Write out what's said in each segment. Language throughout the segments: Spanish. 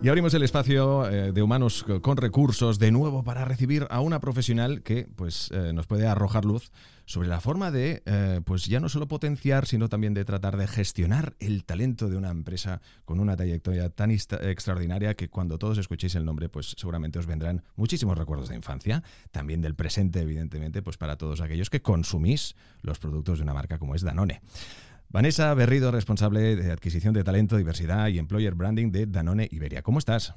Y abrimos el espacio eh, de humanos con recursos de nuevo para recibir a una profesional que pues, eh, nos puede arrojar luz sobre la forma de, eh, pues ya no solo potenciar, sino también de tratar de gestionar el talento de una empresa con una trayectoria tan extraordinaria que cuando todos escuchéis el nombre, pues seguramente os vendrán muchísimos recuerdos de infancia, también del presente, evidentemente, pues para todos aquellos que consumís los productos de una marca como es Danone. Vanessa Berrido, responsable de adquisición de talento, diversidad y employer branding de Danone Iberia. ¿Cómo estás?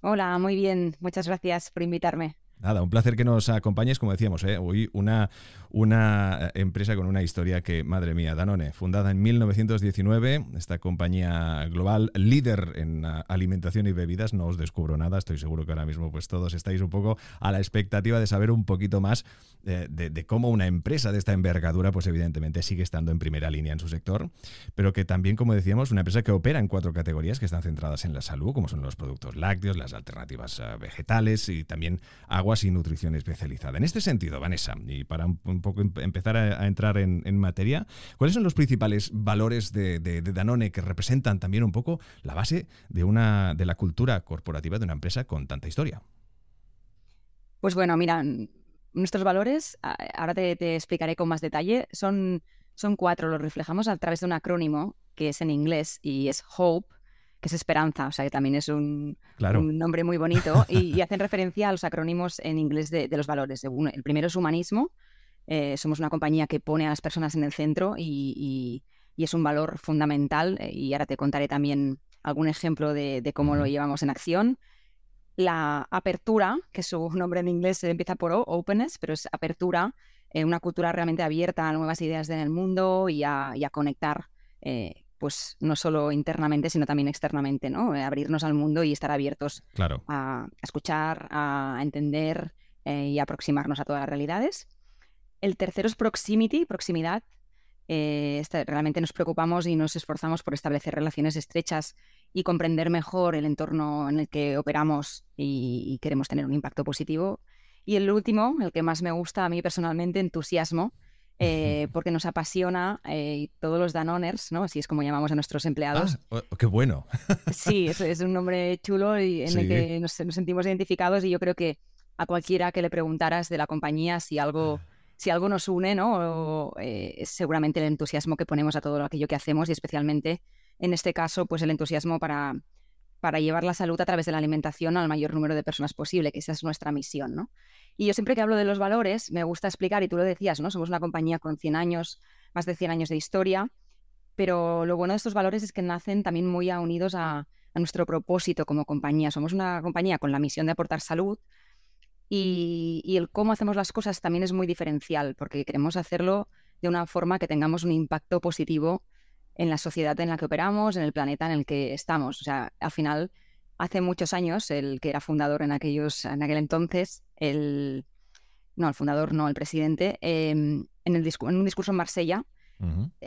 Hola, muy bien. Muchas gracias por invitarme. Nada, un placer que nos acompañes, como decíamos, ¿eh? hoy una, una empresa con una historia que, madre mía, Danone, fundada en 1919, esta compañía global líder en alimentación y bebidas, no os descubro nada, estoy seguro que ahora mismo pues todos estáis un poco a la expectativa de saber un poquito más eh, de, cómo una empresa de esta envergadura, pues evidentemente sigue estando en primera línea en su sector, pero que también, como decíamos, una empresa que opera en cuatro categorías que están centradas en la salud, como son los productos lácteos, las alternativas eh, vegetales y también agua y nutrición especializada. En este sentido, Vanessa, y para un, poco em, empezar a, entrar en, materia, ¿cuáles son los principales valores de, Danone que representan también un poco la base de, una, de la cultura corporativa de una empresa con tanta historia? Pues bueno, mira, nuestros valores, ahora te, te explicaré con más detalle, son, son cuatro, los reflejamos a través de un acrónimo que es en inglés y es HOPE, que es Esperanza, o sea que también es un, nombre muy bonito, y, hacen referencia a los acrónimos en inglés de, los valores. el primero es humanismo, eh, somos una compañía que pone a las personas en el centro y, es un valor fundamental, eh, y ahora te contaré también algún ejemplo de, cómo lo llevamos en acción. La apertura, que su nombre en inglés empieza por o, openness, pero es apertura, eh, una cultura realmente abierta a nuevas ideas en el mundo y a, conectar pues no solo internamente, sino también externamente, ¿no? Eh, abrirnos al mundo y estar abiertos a, escuchar, a entender eh, y aproximarnos a todas las realidades. El tercero es proximity, proximidad. Eh, este, realmente nos preocupamos y nos esforzamos por establecer relaciones estrechas y comprender mejor el entorno en el que operamos y queremos tener un impacto positivo. Y el último, el que más me gusta a mí personalmente, entusiasmo. Eh, porque nos apasiona eh, todos los Danoners, ¿no? Así es como llamamos a nuestros empleados. Ah, oh, ¡Qué bueno! sí, es, es, un nombre chulo y en el que nos, sentimos identificados y yo creo que a cualquiera que le preguntaras de la compañía si algo, ah. si algo nos une, ¿no? Eh, es seguramente el entusiasmo que ponemos a todo aquello que hacemos y especialmente en este caso, pues el entusiasmo para, para llevar la salud a través de la alimentación al mayor número de personas posible, que esa es nuestra misión, ¿no? Y yo siempre que hablo de los valores, me gusta explicar, y tú lo decías, ¿no? Somos una compañía con 100 años, más de 100 años de historia, pero lo bueno de estos valores es que nacen también muy unidos a, nuestro propósito como compañía. Somos una compañía con la misión de aportar salud y, y, el cómo hacemos las cosas también es muy diferencial, porque queremos hacerlo de una forma que tengamos un impacto positivo en la sociedad en la que operamos, en el planeta en el que estamos. O sea, al final, hace muchos años, el que era fundador en, aquellos, en aquel entonces, el... No, el fundador, no, el presidente, em, en, el en un discurso en Marsella,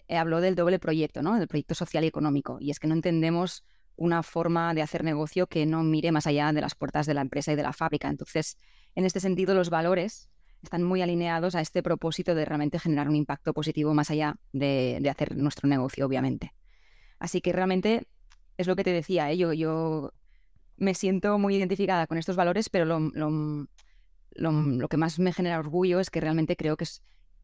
eh, habló del doble proyecto, ¿no? Del proyecto social y económico. Y es que no entendemos una forma de hacer negocio que no mire más allá de las puertas de la empresa y de la fábrica. Entonces, en este sentido, los valores están muy alineados a este propósito de realmente generar un impacto positivo más allá de, hacer nuestro negocio, obviamente. Así que realmente es lo que te decía, ¿eh? yo, me siento muy identificada con estos valores, pero lo, que más me genera orgullo es que realmente creo que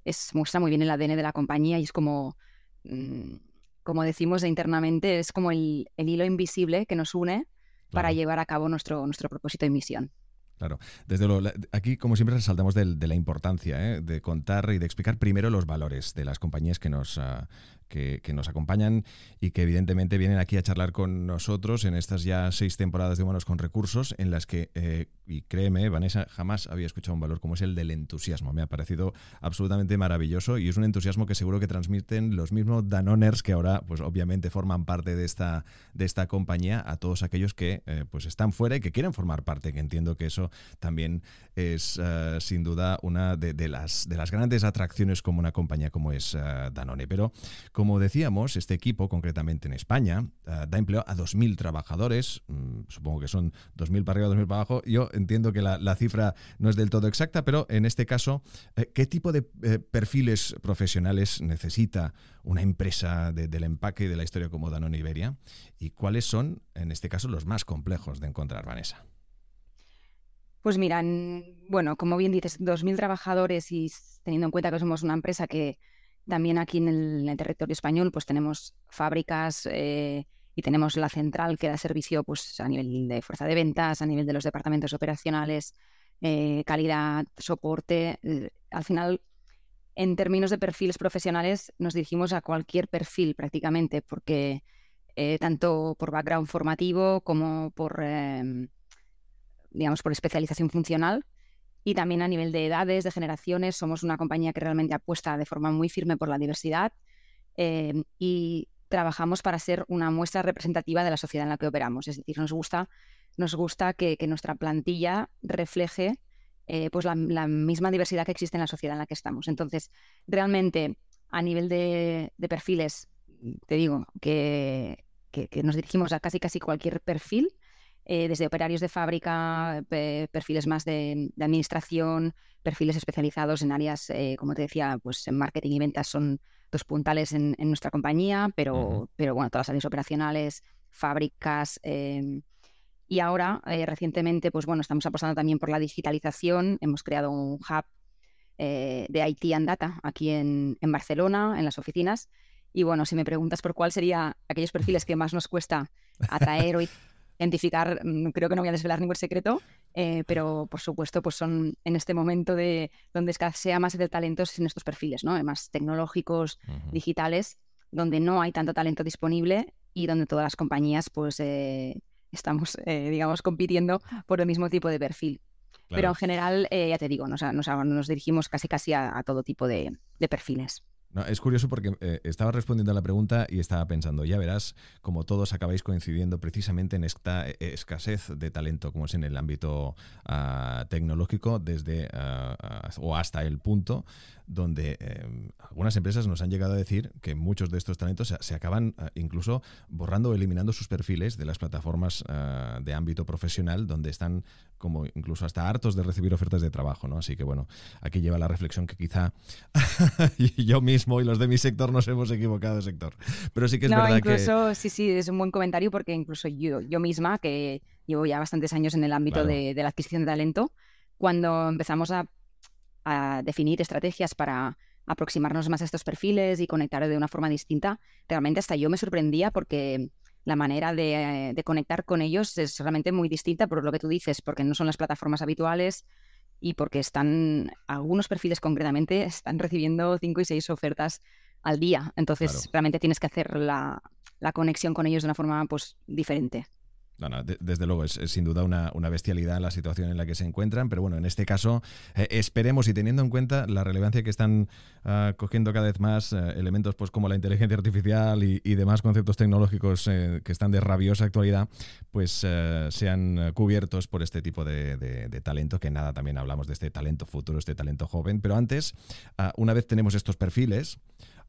es, muestra muy bien el ADN de la compañía y es como, mm, como decimos internamente, es como el, hilo invisible que nos une para llevar a cabo nuestro, nuestro propósito y misión. Claro, desde lo, aquí como siempre resaltamos de, la importancia ¿eh? de contar y de explicar primero los valores de las compañías que nos, ah, que, nos acompañan y que evidentemente vienen aquí a charlar con nosotros en estas ya seis temporadas de Humanos con Recursos, en las que, eh, y créeme, Vanessa, jamás había escuchado un valor como es el del entusiasmo. Me ha parecido absolutamente maravilloso y es un entusiasmo que seguro que transmiten los mismos Danoners que ahora, pues obviamente forman parte de esta, de esta compañía a todos aquellos que eh, pues están fuera y que quieren formar parte, que entiendo que eso también es eh, sin duda una de, las, de las grandes atracciones como una compañía como es Danone. Pero como decíamos, este equipo, concretamente en España, eh, da empleo a 2.000 trabajadores. Mm, supongo que son 2.000 para arriba, 2.000 para abajo. Yo entiendo que la, cifra no es del todo exacta, pero en este caso, eh, ¿qué tipo de eh, perfiles profesionales necesita una empresa del empaque y de la historia como Danone Iberia? ¿Y cuáles son, en este caso, los más complejos de encontrar, Vanessa? Pues mira, bueno, como bien dices, 2.000 trabajadores y teniendo en cuenta que somos una empresa que también aquí en el, territorio español pues tenemos fábricas eh, y tenemos la central que da servicio pues, a nivel de fuerza de ventas, a nivel de los departamentos operacionales, eh, calidad, soporte. Eh, al final, en términos de perfiles profesionales, nos dirigimos a cualquier perfil prácticamente, porque tanto por background formativo como por, em, digamos, por especialización funcional, y también a nivel de edades, de generaciones, somos una compañía que realmente apuesta de forma muy firme por la diversidad eh, y trabajamos para ser una muestra representativa de la sociedad en la que operamos. Es decir, nos gusta, nos gusta que, nuestra plantilla refleje eh, pues la, misma diversidad que existe en la sociedad en la que estamos. Entonces, realmente, a nivel de, perfiles, te digo que, que, nos dirigimos a casi casi cualquier perfil eh, desde operarios de fábrica, perfiles más de, administración, perfiles especializados en áreas, eh, como te decía, pues en marketing y ventas son dos puntales en, nuestra compañía, pero, pero bueno, todas las áreas operacionales, fábricas. Em, y ahora, eh, recientemente, pues bueno, estamos apostando también por la digitalización. Hemos creado un hub de IT and Data aquí en, en Barcelona, en las oficinas. Y bueno, si me preguntas por cuál sería aquellos perfiles que más nos cuesta atraer o identificar, mm, creo que no voy a desvelar ningún secreto, eh, pero por supuesto pues son en este momento de donde escasea más el talento en estos perfiles, ¿no? más tecnológicos, digitales, donde no hay tanto talento disponible y donde todas las compañías pues eh, estamos, eh, digamos, compitiendo por el mismo tipo de perfil. Pero en general, ya te digo, nos, nos, dirigimos casi casi a, todo tipo de perfiles es curioso porque eh, estaba respondiendo a la pregunta y estaba pensando, ya verás, como todos acabáis coincidiendo precisamente en esta eh, escasez de talento, como es en el ámbito ah, tecnológico, desde ah, o hasta el punto donde em, algunas empresas nos han llegado a decir que muchos de estos talentos se, acaban incluso borrando o eliminando sus perfiles de las plataformas de ámbito profesional, donde están como incluso hasta hartos de recibir ofertas de trabajo, ¿no? Así que bueno, aquí lleva la reflexión que quizá yo mismo y los de mi sector nos hemos equivocado, sector. Pero sí que es no, verdad incluso, sí, sí, es un buen comentario porque incluso yo, yo misma, que llevo ya bastantes años en el ámbito de, la adquisición de talento, cuando empezamos a, definir estrategias para aproximarnos más a estos perfiles y conectar de una forma distinta, realmente hasta yo me sorprendía porque la manera de, conectar con ellos es realmente muy distinta por lo que tú dices, porque no son las plataformas habituales y porque están, algunos perfiles concretamente, están recibiendo cinco y seis ofertas al día. Entonces, realmente tienes que hacer la, la, conexión con ellos de una forma pues, diferente. No, no, desde luego, es, sin duda una, bestialidad la situación en la que se encuentran, pero bueno, en este caso eh, esperemos y teniendo en cuenta la relevancia que están ah, cogiendo cada vez más eh, elementos pues como la inteligencia artificial y, demás conceptos tecnológicos eh, que están de rabiosa actualidad, pues sean cubiertos por este tipo de, talento, que nada, también hablamos de este talento futuro, este talento joven, pero antes, ah, una vez tenemos estos perfiles,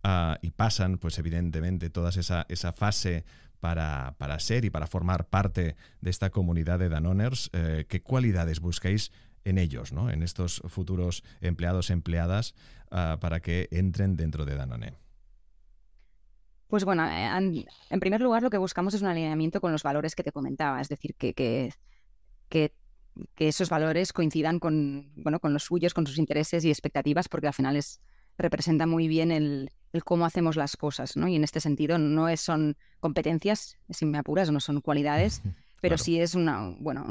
ah, y pasan, pues evidentemente, toda esa, esa fase para, ser y para formar parte de esta comunidad de Danoners, eh, ¿qué cualidades buscáis en ellos, ¿no? en estos futuros empleados, empleadas, ah, para que entren dentro de Danone? Pues bueno, eh, en primer lugar lo que buscamos es un alineamiento con los valores que te comentaba, es decir, que, que, que, esos valores coincidan con, bueno, con los suyos, con sus intereses y expectativas, porque al final es, representa muy bien el, el cómo hacemos las cosas, ¿no? Y en este sentido no es, son competencias, si me apuras, no son cualidades, pero sí es una, bueno,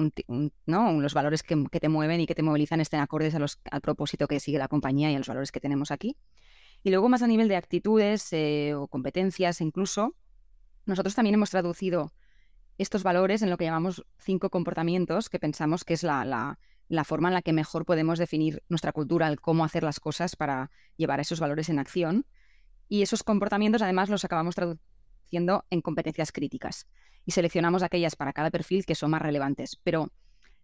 ¿no? los valores que, te mueven y que te movilizan estén acordes a los, al propósito que sigue la compañía y a los valores que tenemos aquí. Y luego más a nivel de actitudes eh, o competencias incluso, nosotros también hemos traducido estos valores en lo que llamamos cinco comportamientos, que pensamos que es la, la, forma en la que mejor podemos definir nuestra cultura, el cómo hacer las cosas para llevar esos valores en acción. Y esos comportamientos además los acabamos traduciendo en competencias críticas. Y seleccionamos aquellas para cada perfil que son más relevantes. Pero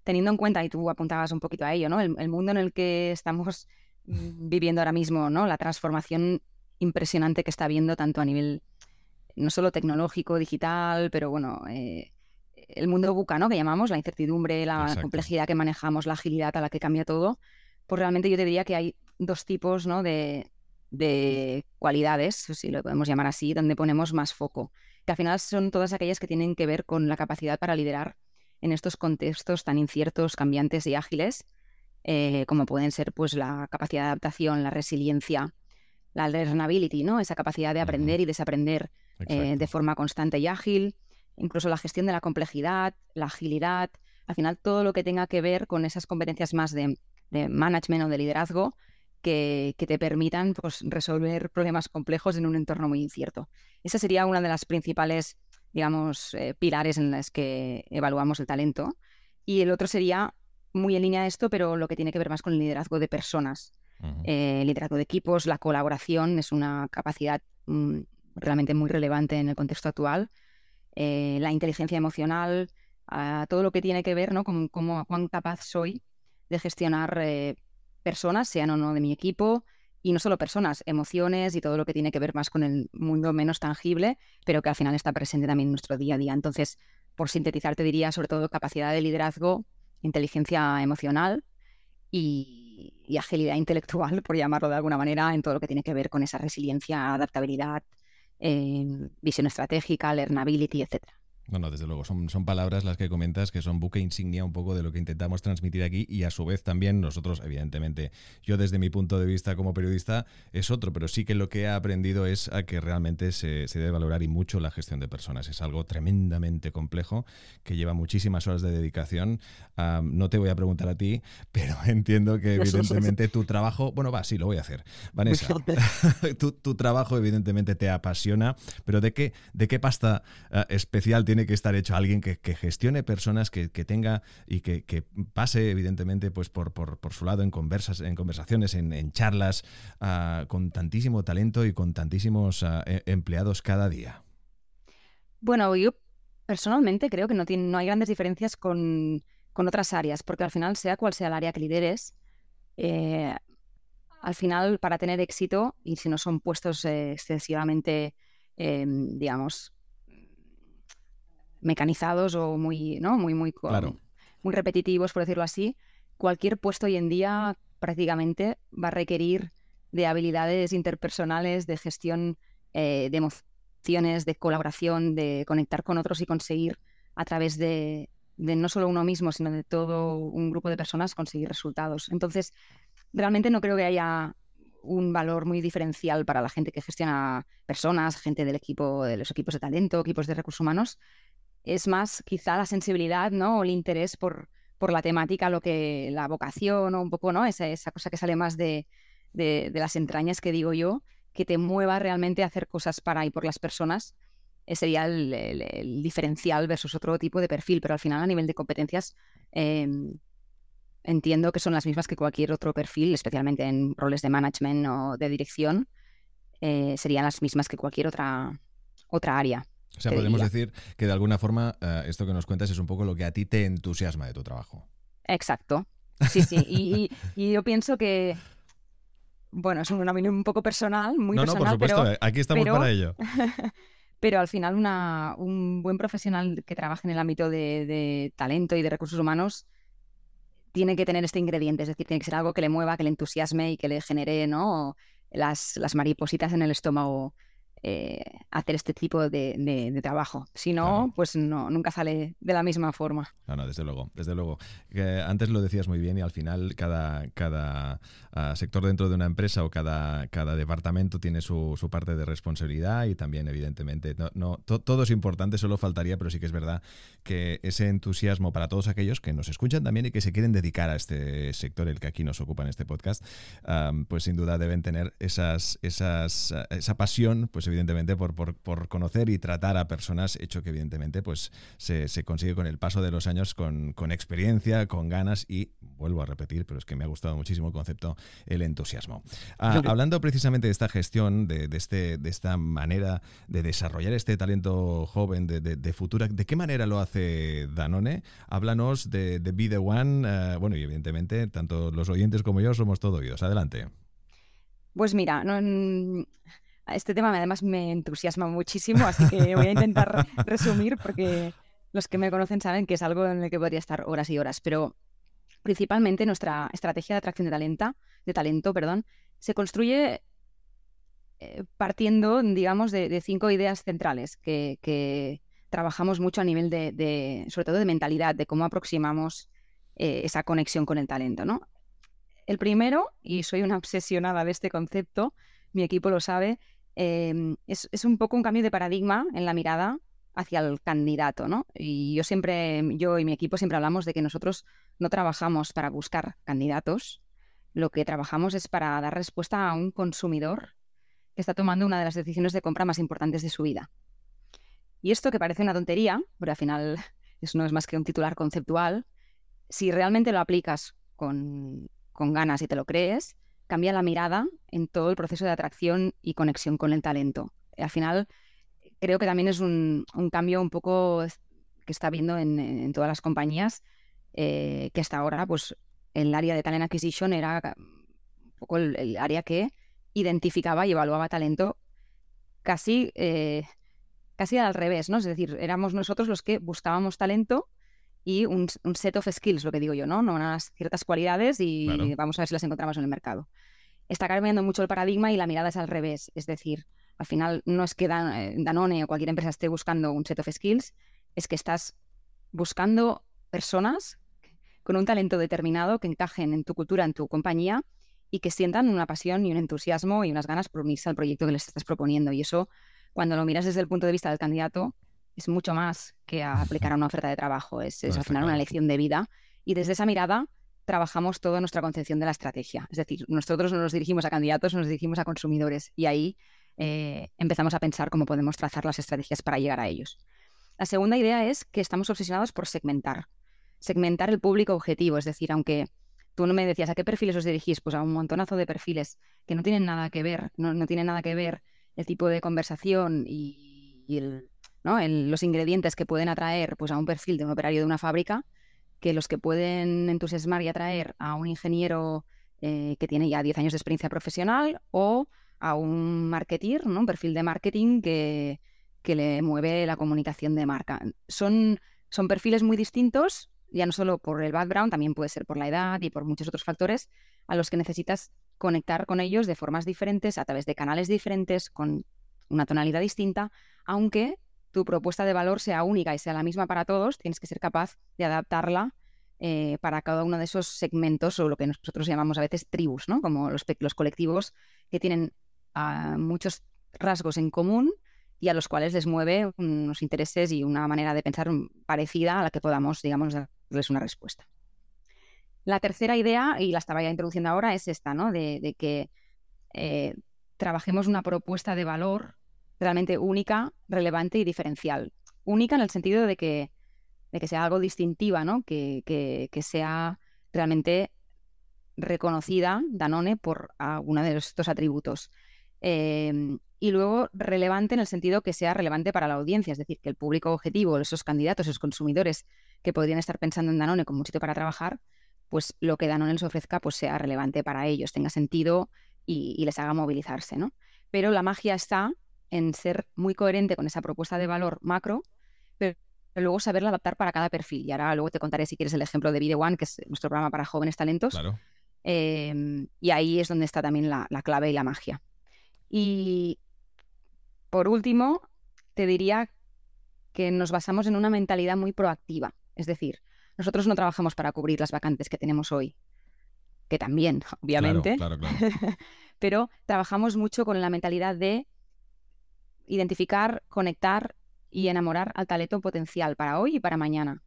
teniendo en cuenta, y tú apuntabas un poquito a ello, ¿no? el, mundo en el que estamos mm, viviendo ahora mismo, ¿no? la transformación impresionante que está habiendo tanto a nivel no solo tecnológico, digital, pero bueno, eh, el mundo buca, ¿no? Que llamamos, la incertidumbre, la complejidad que manejamos, la agilidad a la que cambia todo, pues realmente yo te diría que hay dos tipos, ¿no? De, de cualidades, si lo podemos llamar así, donde ponemos más foco, que al final son todas aquellas que tienen que ver con la capacidad para liderar en estos contextos tan inciertos, cambiantes y ágiles, eh, como pueden ser pues la capacidad de adaptación, la resiliencia, la learnability, ¿no? Esa capacidad de aprender y desaprender eh, de forma constante y ágil, incluso la gestión de la complejidad, la agilidad, al final todo lo que tenga que ver con esas competencias más de, management o de liderazgo que, te permitan pues, resolver problemas complejos en un entorno muy incierto. Esa sería una de las principales, digamos, eh, pilares en las que evaluamos el talento. Y el otro sería muy en línea de esto, pero lo que tiene que ver más con el liderazgo de personas. Eh, el liderazgo de equipos, la colaboración es una capacidad mm, realmente muy relevante en el contexto actual. Eh, la inteligencia emocional, todo lo que tiene que ver ¿no? con cómo, cuán capaz soy de gestionar eh, personas, sean o no de mi equipo, y no solo personas, emociones y todo lo que tiene que ver más con el mundo menos tangible, pero que al final está presente también en nuestro día a día. Entonces, por sintetizar, te diría sobre todo capacidad de liderazgo, inteligencia emocional y, agilidad intelectual, por llamarlo de alguna manera, en todo lo que tiene que ver con esa resiliencia, adaptabilidad, visión estratégica, learnability, etcétera. No, no, desde luego, son, son palabras las que comentas que son buque insignia un poco de lo que intentamos transmitir aquí y a su vez también nosotros, evidentemente, yo desde mi punto de vista como periodista es otro, pero sí que lo que he aprendido es a que realmente se, debe valorar y mucho la gestión de personas. Es algo tremendamente complejo que lleva muchísimas horas de dedicación. no te voy a preguntar a ti, pero entiendo que evidentemente tu trabajo, bueno, va, sí, lo voy a hacer. Vanessa, tu, tu, trabajo evidentemente te apasiona, pero ¿de qué, de qué pasta uh, especial tiene que estar hecho alguien que, gestione personas, que, tenga y que, pase, evidentemente, pues por, su lado en, conversas, en conversaciones, en, charlas, ah, con tantísimo talento y con tantísimos ah, e, empleados cada día. Bueno, yo personalmente creo que no hay grandes diferencias con, otras áreas, porque al final, sea cual sea el área que lideres, eh, al final, para tener éxito, y si no son puestos eh, excesivamente, em, digamos, mecanizados o muy, ¿no? muy, muy, muy repetitivos, por decirlo así, cualquier puesto hoy en día prácticamente va a requerir de habilidades interpersonales, de gestión eh, de emociones, de colaboración, de conectar con otros y conseguir a través de, de, no solo uno mismo, sino de todo un grupo de personas conseguir resultados. Entonces, realmente no creo que haya un valor muy diferencial para la gente que gestiona personas, gente del equipo, de los equipos de talento, equipos de recursos humanos, es más quizá la sensibilidad, ¿no? O el interés por, por la temática, lo que la vocación o un poco, ¿no? Esa, esa cosa que sale más de, de, las entrañas que digo yo, que te mueva realmente a hacer cosas para y por las personas, ese sería el, diferencial versus otro tipo de perfil, pero al final a nivel de competencias em, entiendo que son las mismas que cualquier otro perfil, especialmente en roles de management o de dirección, eh, serían las mismas que cualquier otra, otra área. O sea, podemos decir que de alguna forma eh, esto que nos cuentas es un poco lo que a ti te entusiasma de tu trabajo. Exacto. Sí, sí. y, yo pienso que, bueno, es una opinión un poco personal, muy personal. No, no, por supuesto, aquí estamos para ello. pero al final una, un buen profesional que trabaje en el ámbito de, talento y de recursos humanos tiene que tener este ingrediente, es decir, tiene que ser algo que le mueva, que le entusiasme y que le genere ¿no? las, las maripositas en el estómago eh, hacer este tipo de, trabajo. Si no, pues no, nunca sale de la misma forma. No, no, desde luego, desde luego. antes lo decías muy bien y al final cada, cada ah, sector dentro de una empresa o cada, cada departamento tiene su, parte de responsabilidad y también, evidentemente, no, todo es importante, solo faltaría, pero sí que es verdad que ese entusiasmo para todos aquellos que nos escuchan también y que se quieren dedicar a este sector, el que aquí nos ocupa en este podcast, pues sin duda deben tener esas, esas, esa pasión, pues evidentemente por, por, conocer y tratar a personas, hecho que evidentemente pues se, consigue con el paso de los años, con, experiencia, con ganas y, vuelvo a repetir, pero es que me ha gustado muchísimo el concepto, el entusiasmo. Ah, hablando precisamente de esta gestión, de, este, de esta manera de desarrollar este talento joven de, de, futura, ¿de qué manera lo hace Danone? Háblanos de, de Be The One, eh, bueno, y evidentemente tanto los oyentes como yo somos todo oídos. Adelante. Pues mira, no, este tema además me entusiasma muchísimo, así que voy a intentar resumir porque los que me conocen saben que es algo en el que podría estar horas y horas, pero principalmente nuestra estrategia de atracción de, talento, de talento perdón, se construye eh, partiendo, digamos, de, cinco ideas centrales que, trabajamos mucho a nivel de, sobre todo de mentalidad, de cómo aproximamos eh, esa conexión con el talento, ¿no? El primero, y soy una obsesionada de este concepto, mi equipo lo sabe, Em, es, un poco un cambio de paradigma en la mirada hacia el candidato, ¿no? Y yo siempre, yo y mi equipo siempre hablamos de que nosotros no trabajamos para buscar candidatos, lo que trabajamos es para dar respuesta a un consumidor que está tomando una de las decisiones de compra más importantes de su vida. Y esto que parece una tontería, pero al final eso no es más que un titular conceptual, si realmente lo aplicas con, con ganas y te lo crees, cambia la mirada en todo el proceso de atracción y conexión con el talento. Al final, creo que también es un, cambio un poco que está viendo en, todas las compañías, eh, que hasta ahora, pues, el área de talent acquisition era un poco el, área que identificaba y evaluaba talento casi, eh, casi al revés, ¿no? Es decir, éramos nosotros los que buscábamos talento y un, set of skills, lo que digo yo, ¿no? no Unas ciertas cualidades y vamos a ver si las encontramos en el mercado. Está cambiando mucho el paradigma y la mirada es al revés. Es decir, al final no es que eh, Danone o cualquier empresa esté buscando un set of skills, es que estás buscando personas con un talento determinado que encajen en tu cultura, en tu compañía y que sientan una pasión y un entusiasmo y unas ganas por unirse al proyecto que les estás proponiendo. Y eso, cuando lo miras desde el punto de vista del candidato, es mucho más que aplicar a una oferta de trabajo, es, al final una lección de vida. Y desde esa mirada trabajamos toda nuestra concepción de la estrategia. Es decir, nosotros no nos dirigimos a candidatos, nos dirigimos a consumidores y ahí eh, empezamos a pensar cómo podemos trazar las estrategias para llegar a ellos. La segunda idea es que estamos obsesionados por segmentar, segmentar el público objetivo, es decir, aunque tú no me decías a qué perfiles os dirigís, pues a un montonazo de perfiles que no tienen nada que ver, no, no tienen nada que ver el tipo de conversación y el, los ingredientes que pueden atraer pues, a un perfil de un operario de una fábrica, que los que pueden entusiasmar y atraer a un ingeniero eh, que tiene ya 10 años de experiencia profesional o a un marketer, ¿no? un perfil de marketing que, que le mueve la comunicación de marca. Son, son perfiles muy distintos, ya no solo por el background, también puede ser por la edad y por muchos otros factores, a los que necesitas conectar con ellos de formas diferentes, a través de canales diferentes, con una tonalidad distinta, aunque tu propuesta de valor sea única y sea la misma para todos, tienes que ser capaz de adaptarla eh, para cada uno de esos segmentos o lo que nosotros llamamos a veces tribus, ¿no? como los, los colectivos que tienen ah, muchos rasgos en común y a los cuales les mueve unos intereses y una manera de pensar parecida a la que podamos, digamos, darles una respuesta. La tercera idea, y la estaba ya introduciendo ahora, es esta, ¿no? De, que eh, trabajemos una propuesta de valor realmente única, relevante y diferencial. Única en el sentido de que, de sea algo distintiva, ¿no? que, sea realmente reconocida, Danone, por alguno de estos atributos. Em, y luego relevante en el sentido que sea relevante para la audiencia, es decir, que el público objetivo, esos candidatos, esos consumidores que podrían estar pensando en Danone como un para trabajar, pues lo que Danone les ofrezca pues sea relevante para ellos, tenga sentido y, y les haga movilizarse, ¿no? Pero la magia está en ser muy coherente con esa propuesta de valor macro, pero luego saberla adaptar para cada perfil. Y ahora luego te contaré si quieres el ejemplo de Video One, que es nuestro programa para jóvenes talentos. Em, y ahí es donde está también la, clave y la magia. Y por último, te diría que nos basamos en una mentalidad muy proactiva. Es decir, nosotros no trabajamos para cubrir las vacantes que tenemos hoy, que también, obviamente, Claro, claro, claro. pero trabajamos mucho con la mentalidad de identificar, conectar y enamorar al talento potencial para hoy y para mañana.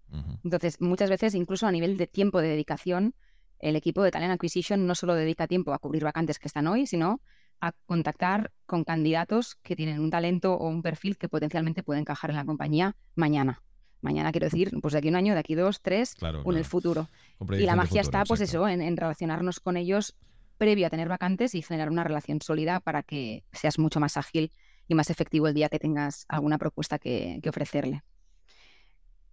Entonces, muchas veces, incluso a nivel de tiempo de dedicación, el equipo de Talent Acquisition no solo dedica tiempo a cubrir vacantes que están hoy, sino a contactar con candidatos que tienen un talento o un perfil que potencialmente puede encajar en la compañía mañana. Mañana quiero decir, pues de aquí a un año, de aquí dos, tres, Claro, o en el futuro. Y la magia futuro, está, pues exacto. eso, en, en relacionarnos con ellos previo a tener vacantes y generar una relación sólida para que seas mucho más ágil y más efectivo el día que tengas alguna propuesta que, ofrecerle.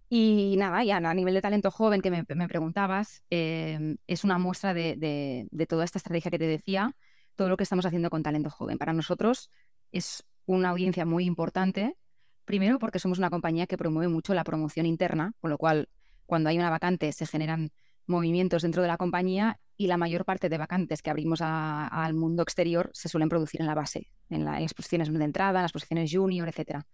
Y nada, ya a nivel de talento joven que me, me preguntabas, eh, es una muestra de, de- de toda esta estrategia que te decía, todo lo que estamos haciendo con talento joven. Para nosotros es una audiencia muy importante, primero porque somos una compañía que promueve mucho la promoción interna, con lo cual cuando hay una vacante se generan movimientos dentro de la compañía y la mayor parte de vacantes que abrimos al mundo exterior se suelen producir en la base, en, la- en las posiciones de entrada, en las posiciones junior, etcétera.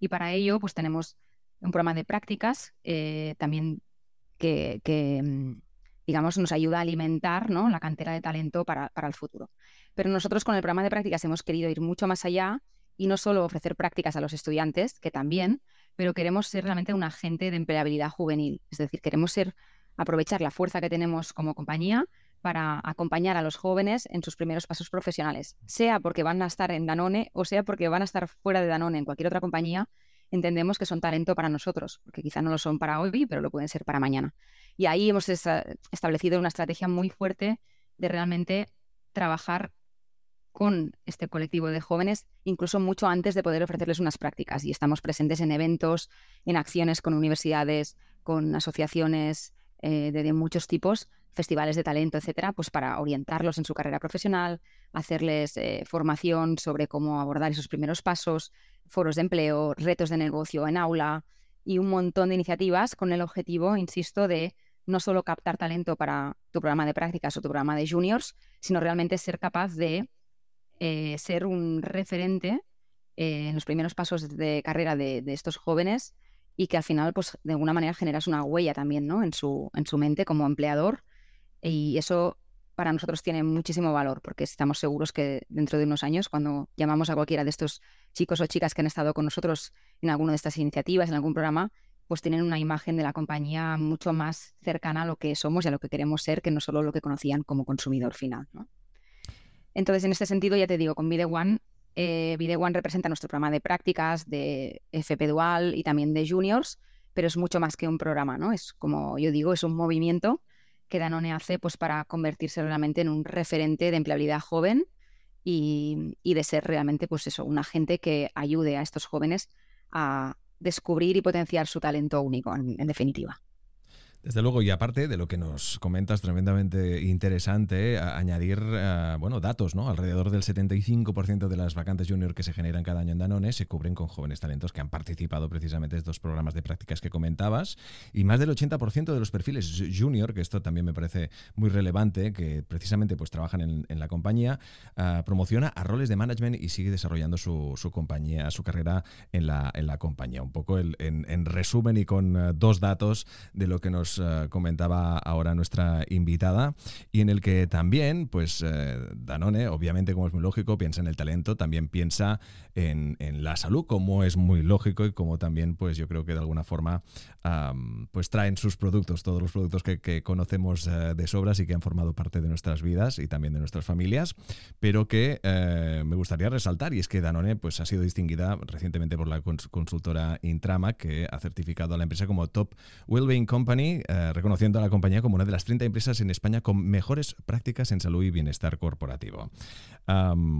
Y para ello, pues tenemos un programa de prácticas eh, también que, que, mm, digamos, nos ayuda a alimentar ¿no? la cantera de talento para, para el futuro. Pero nosotros con el programa de prácticas hemos querido ir mucho más allá y no solo ofrecer prácticas a los estudiantes, que también, pero queremos ser realmente un agente de empleabilidad juvenil. Es decir, queremos ser aprovechar la fuerza que tenemos como compañía para acompañar a los jóvenes en sus primeros pasos profesionales, sea porque van a estar en Danone o sea porque van a estar fuera de Danone en cualquier otra compañía, entendemos que son talento para nosotros, porque quizá no lo son para hoy, pero lo pueden ser para mañana. Y ahí hemos establecido una estrategia muy fuerte de realmente trabajar con este colectivo de jóvenes, incluso mucho antes de poder ofrecerles unas prácticas. Y estamos presentes en eventos, en acciones con universidades, con asociaciones eh, de, muchos tipos, festivales de talento, etcétera, pues para orientarlos en su carrera profesional, hacerles eh, formación sobre cómo abordar esos primeros pasos, foros de empleo, retos de negocio en aula y un montón de iniciativas con el objetivo, insisto, de no solo captar talento para tu programa de prácticas o tu programa de juniors, sino realmente ser capaz de eh, ser un referente en los primeros pasos de carrera de estos jóvenes y que al final, pues de alguna manera generas una huella también, ¿no? En su, en su mente como empleador y eso para nosotros tiene muchísimo valor porque estamos seguros que dentro de unos años, cuando llamamos a cualquiera de estos chicos o chicas que han estado con nosotros en alguna de estas iniciativas, en algún programa, pues tienen una imagen de la compañía mucho más cercana a lo que somos y a lo que queremos ser, que no solo lo que conocían como consumidor final. Entonces, en este sentido, ya te digo, con Vide One, eh, Vide One representa nuestro programa de prácticas, de FP Dual y también de juniors, pero es mucho más que un programa, ¿no? Es como yo digo, es un movimiento que Danone hace pues, para convertirse realmente en un referente de empleabilidad joven y, de ser realmente pues eso, un agente que ayude a estos jóvenes a descubrir y potenciar su talento único, en definitiva. Desde luego, y aparte de lo que nos comentas, tremendamente interesante, a- añadir eh, bueno, datos, ¿no? Alrededor del 75% de las vacantes junior que se generan cada año en Danone se cubren con jóvenes talentos que han participado precisamente de estos programas de prácticas que comentabas, y más del 80% de los perfiles junior, que esto también me parece muy relevante, que precisamente pues trabajan en, la compañía, ah, promociona a roles de management y sigue desarrollando su, su compañía, su carrera en la, en la compañía. Un poco el- en, en resumen y con eh, dos datos de lo que nos eh, comentaba ahora nuestra invitada y en el que también, pues eh, Danone, obviamente como es muy lógico, piensa en el talento, también piensa en, en la salud, como es muy lógico y como también, pues yo creo que de alguna forma, pues traen sus productos, todos los productos que, conocemos eh, de sobras y que han formado parte de nuestras vidas y también de nuestras familias, pero que me gustaría resaltar y es que Danone pues ha sido distinguida recientemente por la cons- consultora Intrama que ha certificado a la empresa como Top Wellbeing Company, eh, reconociendo a la compañía como una de las 30 empresas en España con mejores prácticas en salud y bienestar corporativo.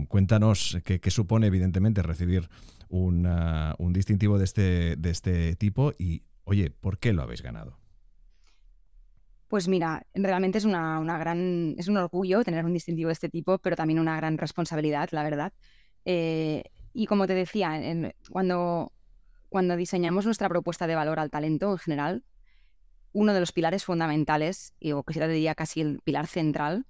Cuéntanos qué, supone evidentemente recibir un distintivo de este, de este tipo y, oye, ¿por qué lo habéis ganado? Pues mira, realmente es una, una gran, es un orgullo tener un distintivo de este tipo, pero también una gran responsabilidad, la verdad. Eh, y como te decía, cuando, cuando diseñamos nuestra propuesta de valor al talento en general, uno de los pilares fundamentales, y o te diría casi el pilar central,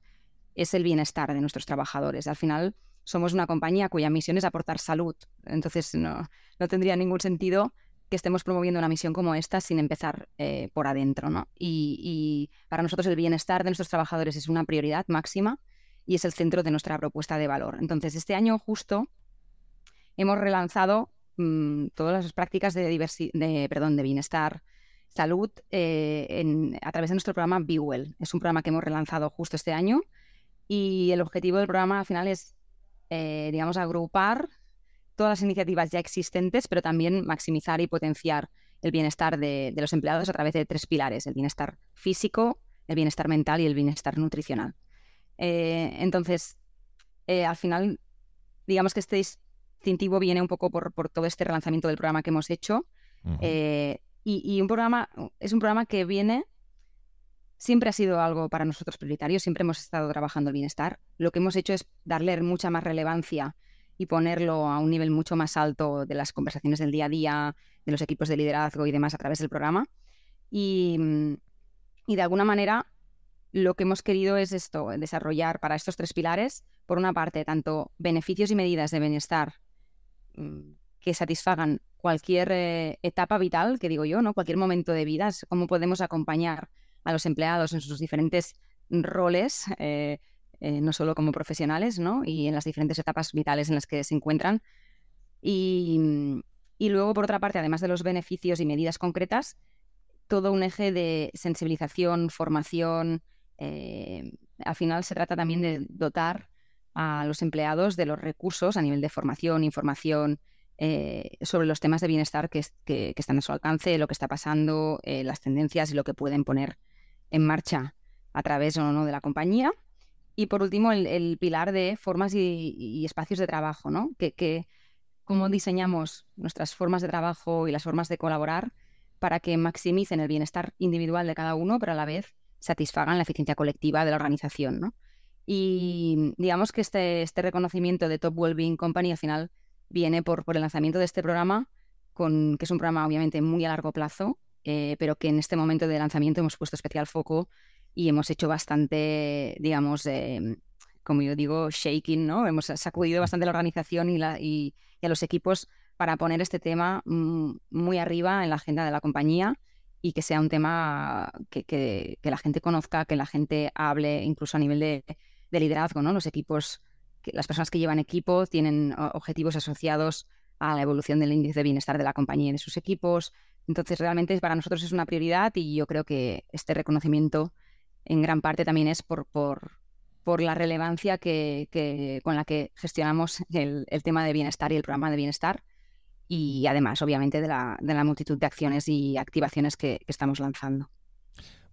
es el bienestar de nuestros trabajadores. Al final, somos una compañía cuya misión es aportar salud. Entonces, no, no tendría ningún sentido que estemos promoviendo una misión como esta sin empezar eh, por adentro. ¿no? Y, para nosotros el bienestar de nuestros trabajadores es una prioridad máxima y es el centro de nuestra propuesta de valor. Entonces, este año justo hemos relanzado mm, todas las prácticas de, de, perdón, de bienestar, salud eh, a través de nuestro programa Be Well. Es un programa que hemos relanzado justo este año y el objetivo del programa al final es, eh, digamos, agrupar todas las iniciativas ya existentes, pero también maximizar y potenciar el bienestar de, los empleados a través de tres pilares, el bienestar físico, el bienestar mental y el bienestar nutricional. Eh, entonces, al final, digamos que este distintivo viene un poco por, todo este relanzamiento del programa que hemos hecho. Eh, y, un programa, es un programa que viene, siempre ha sido algo para nosotros prioritario, siempre hemos estado trabajando el bienestar. Lo que hemos hecho es darle mucha más relevancia y ponerlo a un nivel mucho más alto de las conversaciones del día a día, de los equipos de liderazgo y demás a través del programa. Y, mm, de alguna manera lo que hemos querido es esto, desarrollar para estos tres pilares, por una parte, tanto beneficios y medidas de bienestar mm, que satisfagan cualquier eh, etapa vital, que digo yo, ¿no? Cualquier momento de vida, cómo podemos acompañar a los empleados en sus diferentes roles, eh, eh, no solo como profesionales, ¿no? Y en las diferentes etapas vitales en las que se encuentran. Y, luego, por otra parte, además de los beneficios y medidas concretas, todo un eje de sensibilización, formación. Al final se trata también de dotar a los empleados de los recursos a nivel de formación, información eh, sobre los temas de bienestar que, están a su alcance, lo que está pasando, las tendencias y lo que pueden poner en marcha a través o no de la compañía. Y por último, el, pilar de formas y, espacios de trabajo, ¿no? Que, cómo diseñamos nuestras formas de trabajo y las formas de colaborar para que maximicen el bienestar individual de cada uno, pero a la vez satisfagan la eficiencia colectiva de la organización, ¿no? Y digamos que este, este reconocimiento de Top Wellbeing Company al final viene por, por el lanzamiento de este programa, con, que es un programa obviamente muy a largo plazo, eh, pero que en este momento de lanzamiento hemos puesto especial foco y hemos hecho bastante, digamos, eh, como yo digo, shaking, ¿no? Hemos sacudido bastante la organización y, la, y, a los equipos para poner este tema mm, muy arriba en la agenda de la compañía y que sea un tema que, que, la gente conozca, que la gente hable, incluso a nivel de, de liderazgo, ¿no? Los equipos, las personas que llevan equipo tienen objetivos asociados a la evolución del índice de bienestar de la compañía y de sus equipos. Entonces, realmente para nosotros es una prioridad y yo creo que este reconocimiento en gran parte también es por, por, por la relevancia que, con la que gestionamos el, tema de bienestar y el programa de bienestar y además, obviamente, de la, de la multitud de acciones y activaciones que estamos lanzando.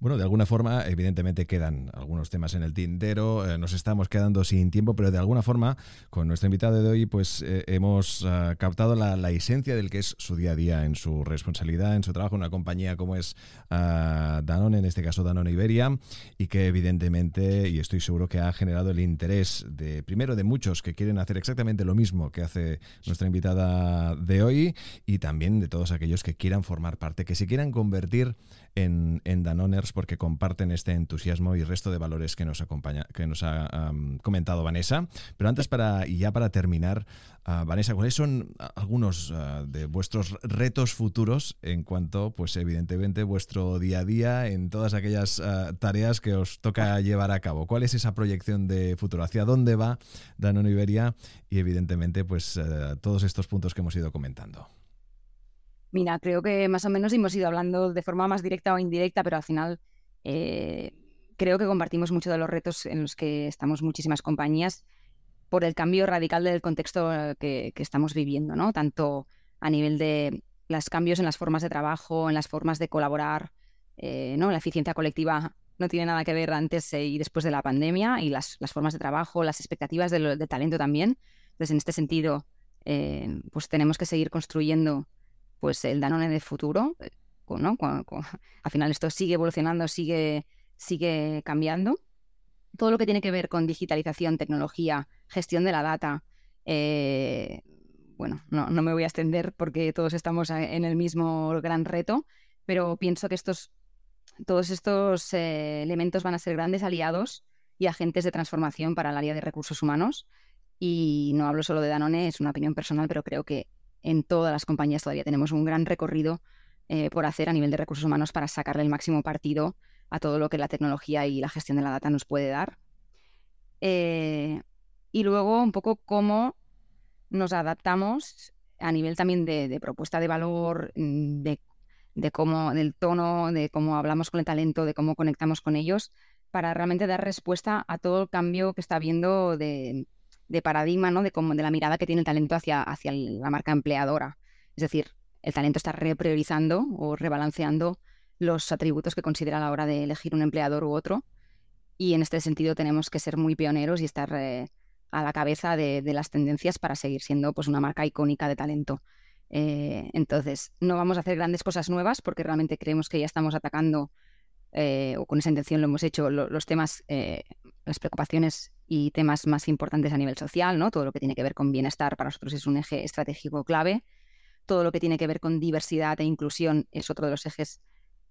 Bueno, de alguna forma, evidentemente quedan algunos temas en el tintero, eh, nos estamos quedando sin tiempo, pero de alguna forma, con nuestra invitada de hoy, pues eh, hemos ah, captado la, esencia del que es su día a día, en su responsabilidad, en su trabajo en una compañía como es uh, Danone, en este caso Danone Iberia, y que evidentemente, y estoy seguro que ha generado el interés de, primero, de muchos que quieren hacer exactamente lo mismo que hace nuestra invitada de hoy, y también de todos aquellos que quieran formar parte, que se quieran convertir en, en Danoners porque comparten este entusiasmo y resto de valores que nos acompaña, que nos ha comentado Vanessa. Pero antes para y ya para terminar, uh, Vanessa, ¿cuáles son algunos uh, de vuestros retos futuros en cuanto, pues evidentemente, vuestro día a día en todas aquellas uh, tareas que os toca llevar a cabo? ¿Cuál es esa proyección de futuro? ¿Hacia dónde va Danone Iberia? Y evidentemente, pues todos estos puntos que hemos ido comentando. Mira, creo que más o menos hemos ido hablando de forma más directa o indirecta, pero al final eh, creo que compartimos mucho de los retos en los que estamos muchísimas compañías por el cambio radical del contexto que, estamos viviendo, ¿no? Tanto a nivel de los cambios en las formas de trabajo, en las formas de colaborar, eh, ¿no? La eficiencia colectiva no tiene nada que ver antes y después de la pandemia y las, formas de trabajo, las expectativas de, talento también. Entonces, en este sentido, eh, pues tenemos que seguir construyendo pues el Danone de futuro, eh, ¿no? al final esto sigue evolucionando, sigue, sigue cambiando. Todo lo que tiene que ver con digitalización, tecnología, gestión de la data, eh, bueno, no, me voy a extender porque todos estamos en el mismo gran reto, pero pienso que estos, todos estos eh, elementos van a ser grandes aliados y agentes de transformación para el área de recursos humanos Y no hablo solo de Danone, es una opinión personal, pero creo que en todas las compañías todavía tenemos un gran recorrido eh, por hacer a nivel de recursos humanos para sacarle el máximo partido a todo lo que la tecnología y la gestión de la data nos puede dar. Eh, y luego un poco cómo nos adaptamos a nivel también de, propuesta de valor, mm, de, cómo, del tono, de cómo hablamos con el talento, de cómo conectamos con ellos, para realmente dar respuesta a todo el cambio que está habiendo de, paradigma, ¿no? de, cómo, de la mirada que tiene el talento hacia, hacia la marca empleadora. Es decir, el talento está repriorizando o rebalanceando los atributos que considera a la hora de elegir un empleador u otro. Y en este sentido tenemos que ser muy pioneros y estar eh, a la cabeza de, las tendencias para seguir siendo pues, una marca icónica de talento. Eh, entonces, no vamos a hacer grandes cosas nuevas porque realmente creemos que ya estamos atacando, eh, o con esa intención lo hemos hecho, los temas, las preocupaciones y temas más importantes a nivel social, ¿no? Todo lo que tiene que ver con bienestar para nosotros es un eje estratégico clave. Todo lo que tiene que ver con diversidad e inclusión es otro de los ejes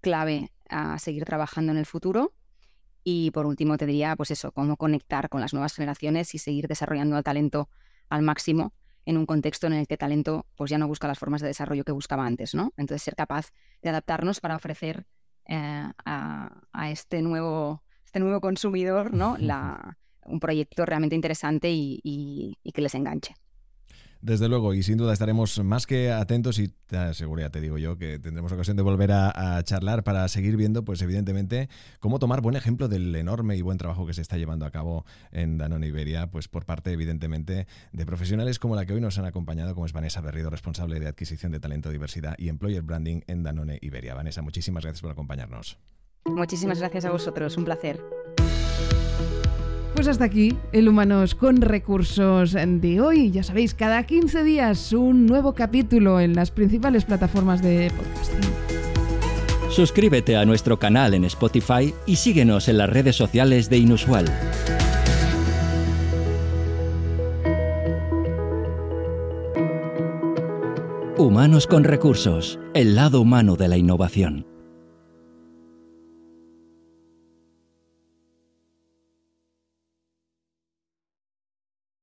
clave a seguir trabajando en el futuro. Y por último, te diría, pues eso, cómo conectar con las nuevas generaciones y seguir desarrollando el talento al máximo en un contexto en el que el talento pues ya no busca las formas de desarrollo que buscaba antes, ¿no? Entonces, ser capaz de adaptarnos para ofrecer eh, a, este, nuevo, este nuevo consumidor, ¿no? La, un proyecto realmente interesante y que les enganche. Desde luego, y sin duda estaremos más que atentos y te aseguro, te digo yo, que tendremos ocasión de volver a, charlar para seguir viendo, pues evidentemente, cómo tomar buen ejemplo del enorme y buen trabajo que se está llevando a cabo en Danone Iberia, pues por parte, evidentemente, de profesionales como la que hoy nos han acompañado, como es Vanessa Berrido, responsable de adquisición de talento, diversidad y employer branding en Danone Iberia. Vanessa, muchísimas gracias por acompañarnos. Muchísimas gracias a vosotros, un placer. Pues hasta aquí el Humanos con Recursos de hoy. Ya sabéis, cada 15 días un nuevo capítulo en las principales plataformas de podcasting. Suscríbete a nuestro canal en Spotify y síguenos en las redes sociales de Inusual. Humanos con Recursos, el lado humano de la innovación.